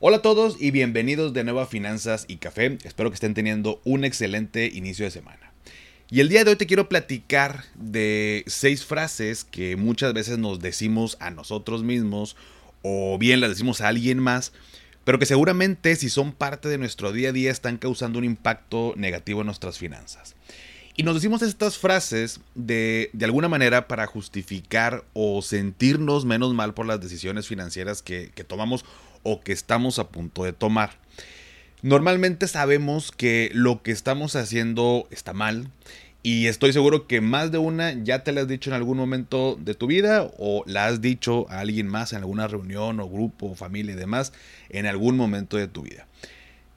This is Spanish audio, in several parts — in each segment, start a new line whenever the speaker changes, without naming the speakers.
Hola a todos y bienvenidos de nuevo a Finanzas y Café. Espero que estén teniendo un excelente inicio de semana. Y el día de hoy te quiero platicar de seis frases que muchas veces nos decimos a nosotros mismos o bien las decimos a alguien más, pero que seguramente si son parte de nuestro día a día están causando un impacto negativo en nuestras finanzas. Y nos decimos estas frases de, de alguna manera para justificar o sentirnos menos mal por las decisiones financieras que, tomamos o que estamos a punto de tomar. Normalmente sabemos que lo que estamos haciendo está mal y estoy seguro que más de una ya te la has dicho en algún momento de tu vida o la has dicho a alguien más en alguna reunión o grupo, familia y demás en algún momento de tu vida.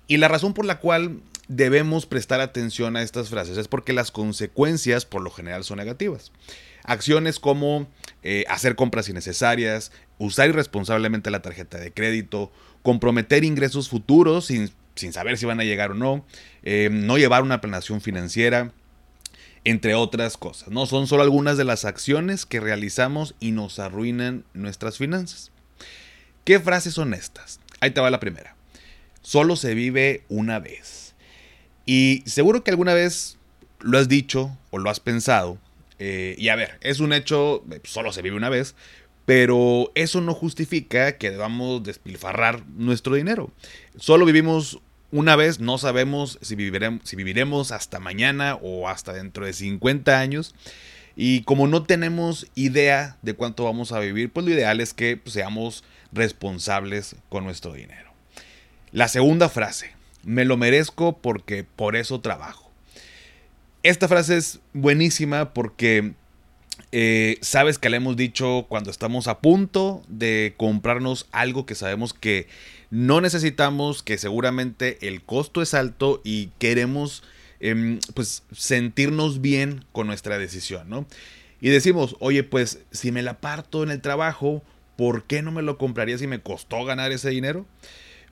Y la razón por la cual debemos prestar atención a estas frases es porque las consecuencias por lo general son negativas. Acciones como eh, hacer compras innecesarias, usar irresponsablemente la tarjeta de crédito, comprometer ingresos futuros sin, saber si van a llegar o no, eh, no llevar una planeación financiera, entre otras cosas. No son solo algunas de las acciones que realizamos y nos arruinan nuestras finanzas. ¿Qué frases son estas? Ahí te va la primera. Solo se vive una vez. Y seguro que alguna vez lo has dicho o lo has pensado eh, y a ver, es un hecho, eh, solo se vive una vez, pero eso no justifica que debamos despilfarrar nuestro dinero. Solo vivimos una vez, no sabemos si viviremos, si viviremos hasta mañana o hasta dentro de 50 años. Y como no tenemos idea de cuánto vamos a vivir, pues lo ideal es que seamos responsables con nuestro dinero. La segunda frase, me lo merezco porque por eso trabajo. Esta frase es buenísima porque eh, sabes que le hemos dicho cuando estamos a punto de comprarnos algo que sabemos que no necesitamos, que seguramente el costo es alto y queremos em, pues sentirnos bien con nuestra decisión, ¿no? Y decimos, oye, pues si me la parto en el trabajo, ¿por qué no me lo compraría si me costó ganar ese dinero?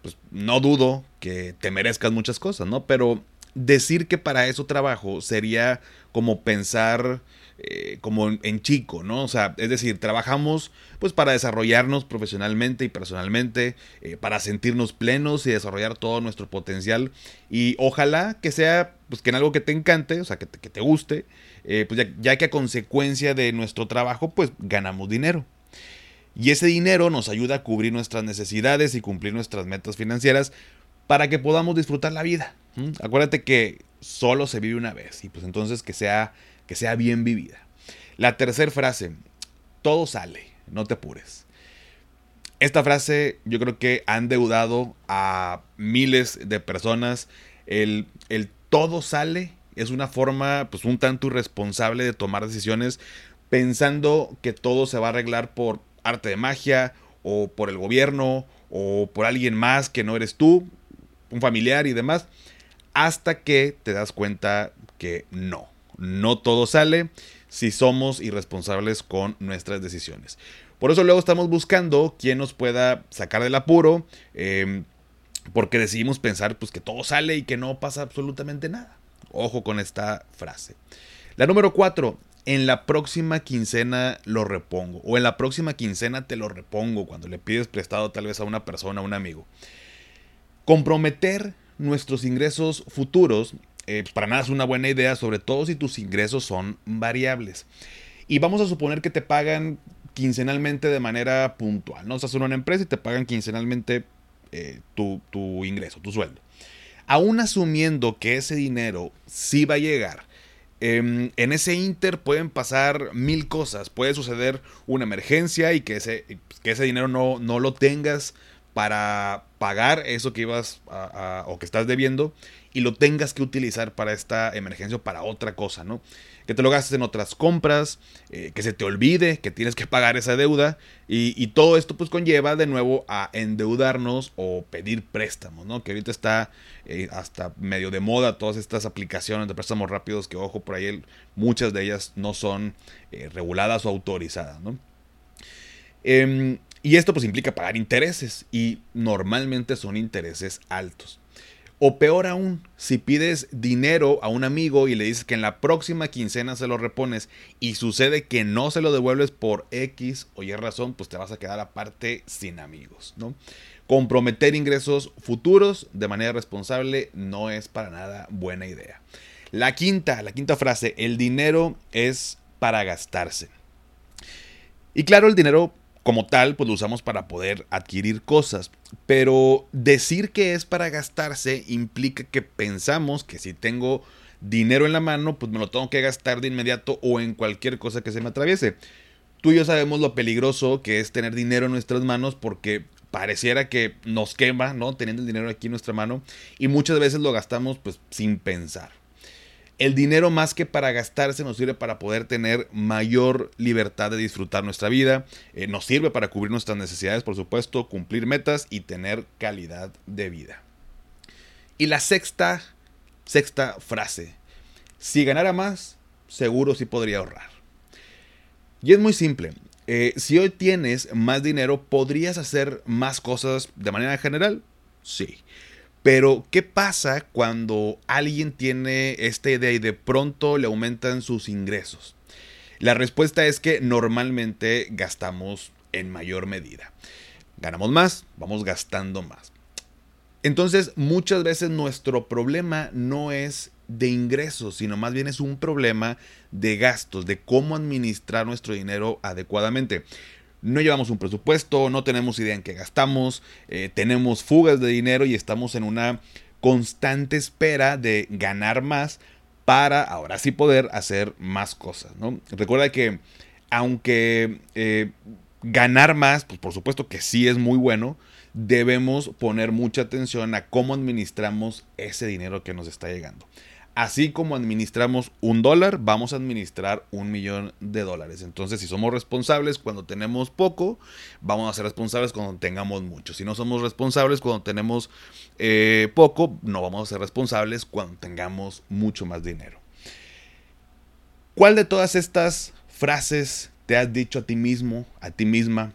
Pues no dudo que te merezcas muchas cosas, ¿no? Pero decir que para eso trabajo sería como pensar eh, como en, chico, ¿no? O sea, es decir, trabajamos pues para desarrollarnos profesionalmente y personalmente, eh, para sentirnos plenos y desarrollar todo nuestro potencial y ojalá que sea pues que en algo que te encante, o sea, que te, guste, eh, pues ya, ya que a consecuencia de nuestro trabajo pues ganamos dinero. Y ese dinero nos ayuda a cubrir nuestras necesidades y cumplir nuestras metas financieras para que podamos disfrutar la vida. Acuérdate que solo se vive una vez y pues entonces que sea, que sea bien vivida. La tercera frase, todo sale, no te apures. Esta frase yo creo que han deudado a miles de personas. El, el todo sale es una forma pues un tanto irresponsable de tomar decisiones pensando que todo se va a arreglar por arte de magia o por el gobierno o por alguien más que no eres tú, un familiar y demás hasta que te das cuenta que no, no todo sale si somos irresponsables con nuestras decisiones. Por eso luego estamos buscando quien nos pueda sacar del apuro, em, porque decidimos pensar pues, que todo sale y que no pasa absolutamente nada. Ojo con esta frase. La número cuatro, en la próxima quincena lo repongo. O en la próxima quincena te lo repongo cuando le pides prestado tal vez a una persona, a un amigo. Comprometer nuestros ingresos futuros, eh, para nada es una buena idea, sobre todo si tus ingresos son variables. Y vamos a suponer que te pagan quincenalmente de manera puntual, ¿no? Estás en una empresa y te pagan quincenalmente eh, tu, ingreso, tu sueldo. Aún asumiendo que ese dinero sí va a llegar, em, en ese inter pueden pasar mil cosas. Puede suceder una emergencia y que ese, que ese dinero no, no lo tengas para pagar eso que ibas o que estás debiendo y lo tengas que utilizar para esta emergencia o para otra cosa, ¿no? Que te lo gastes en otras compras, eh, que se te olvide que tienes que pagar esa deuda y, todo esto pues conlleva de nuevo a endeudarnos o pedir préstamos, ¿no? Que ahorita está eh, hasta medio de moda todas estas aplicaciones de préstamos rápidos que, ojo, por ahí muchas de ellas no son eh, reguladas o autorizadas, ¿no? Y esto pues implica pagar intereses y normalmente son intereses altos. O peor aún, si pides dinero a un amigo y le dices que en la próxima quincena se lo repones y sucede que no se lo devuelves por X o Y razón, pues te vas a quedar aparte sin amigos, ¿no? Comprometer ingresos futuros de manera responsable no es para nada buena idea. La quinta, la quinta frase, el dinero es para gastarse. Y claro, el dinero como tal, pues lo usamos para poder adquirir cosas. Pero decir que es para gastarse implica que pensamos que si tengo dinero en la mano, pues me lo tengo que gastar de inmediato o en cualquier cosa que se me atraviese. Tú y yo sabemos lo peligroso que es tener dinero en nuestras manos porque pareciera que nos quema, ¿no? Teniendo el dinero aquí en nuestra mano y muchas veces lo gastamos pues sin pensar. El dinero más que para gastarse nos sirve para poder tener mayor libertad de disfrutar nuestra vida, eh, nos sirve para cubrir nuestras necesidades, por supuesto, cumplir metas y tener calidad de vida. Y la sexta, sexta frase, si ganara más, seguro sí podría ahorrar. Y es muy simple, eh, si hoy tienes más dinero, ¿podrías hacer más cosas de manera general? Sí. Pero, ¿qué pasa cuando alguien tiene esta idea y de pronto le aumentan sus ingresos? La respuesta es que normalmente gastamos en mayor medida. Ganamos más, vamos gastando más. Entonces, muchas veces nuestro problema no es de ingresos, sino más bien es un problema de gastos, de cómo administrar nuestro dinero adecuadamente no llevamos un presupuesto, no tenemos idea en qué gastamos, eh, tenemos fugas de dinero y estamos en una constante espera de ganar más para ahora sí poder hacer más cosas. ¿no? Recuerda que aunque eh, ganar más, pues por supuesto que sí es muy bueno, debemos poner mucha atención a cómo administramos ese dinero que nos está llegando. Así como administramos un dólar, vamos a administrar un millón de dólares. Entonces, si somos responsables cuando tenemos poco, vamos a ser responsables cuando tengamos mucho. Si no somos responsables cuando tenemos eh, poco, no vamos a ser responsables cuando tengamos mucho más dinero. ¿Cuál de todas estas frases te has dicho a ti mismo, a ti misma?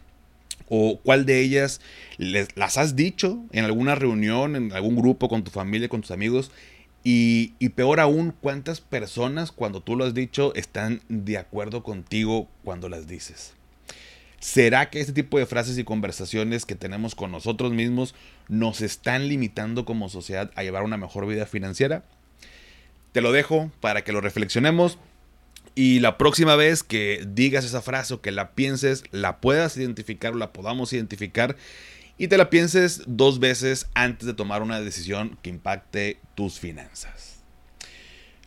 ¿O cuál de ellas las has dicho en alguna reunión, en algún grupo, con tu familia, con tus amigos? Y, peor aún, ¿cuántas personas cuando tú lo has dicho están de acuerdo contigo cuando las dices? ¿Será que este tipo de frases y conversaciones que tenemos con nosotros mismos nos están limitando como sociedad a llevar una mejor vida financiera? Te lo dejo para que lo reflexionemos y la próxima vez que digas esa frase o que la pienses, la puedas identificar o la podamos identificar y te la pienses dos veces antes de tomar una decisión que impacte tus finanzas.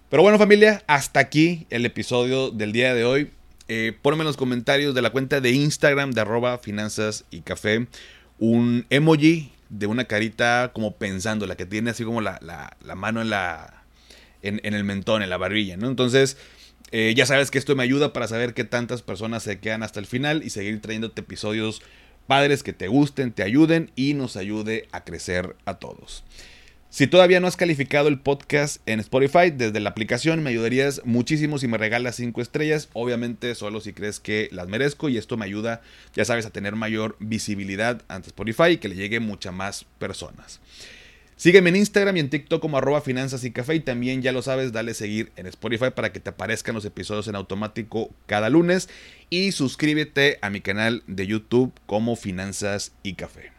Pero bueno familia, hasta aquí el episodio del día de hoy. Eh, ponme en los comentarios de la cuenta de Instagram de arroba finanzas y café un emoji de una carita como pensando, la que tiene así como la, mano en, la, en, el mentón, en la barbilla, ¿no? Entonces, eh, ya sabes que esto me ayuda para saber qué tantas personas se quedan hasta el final y seguir trayéndote episodios padres que te gusten, te ayuden y nos ayude a crecer a todos. Si todavía no has calificado el podcast en Spotify desde la aplicación, me ayudarías muchísimo si me regalas 5 estrellas. Obviamente solo si crees que las merezco y esto me ayuda, ya sabes, a tener mayor visibilidad ante Spotify y que le llegue muchas más personas. Sígueme en Instagram y en TikTok como arroba finanzas y café y también ya lo sabes, dale seguir en Spotify para que te aparezcan los episodios en automático cada lunes y suscríbete a mi canal de YouTube como finanzas y café.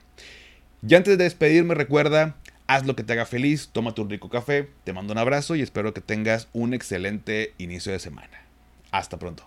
Ya antes de despedirme recuerda, haz lo que te haga feliz, tómate un rico café, te mando un abrazo y espero que tengas un excelente inicio de semana. Hasta pronto.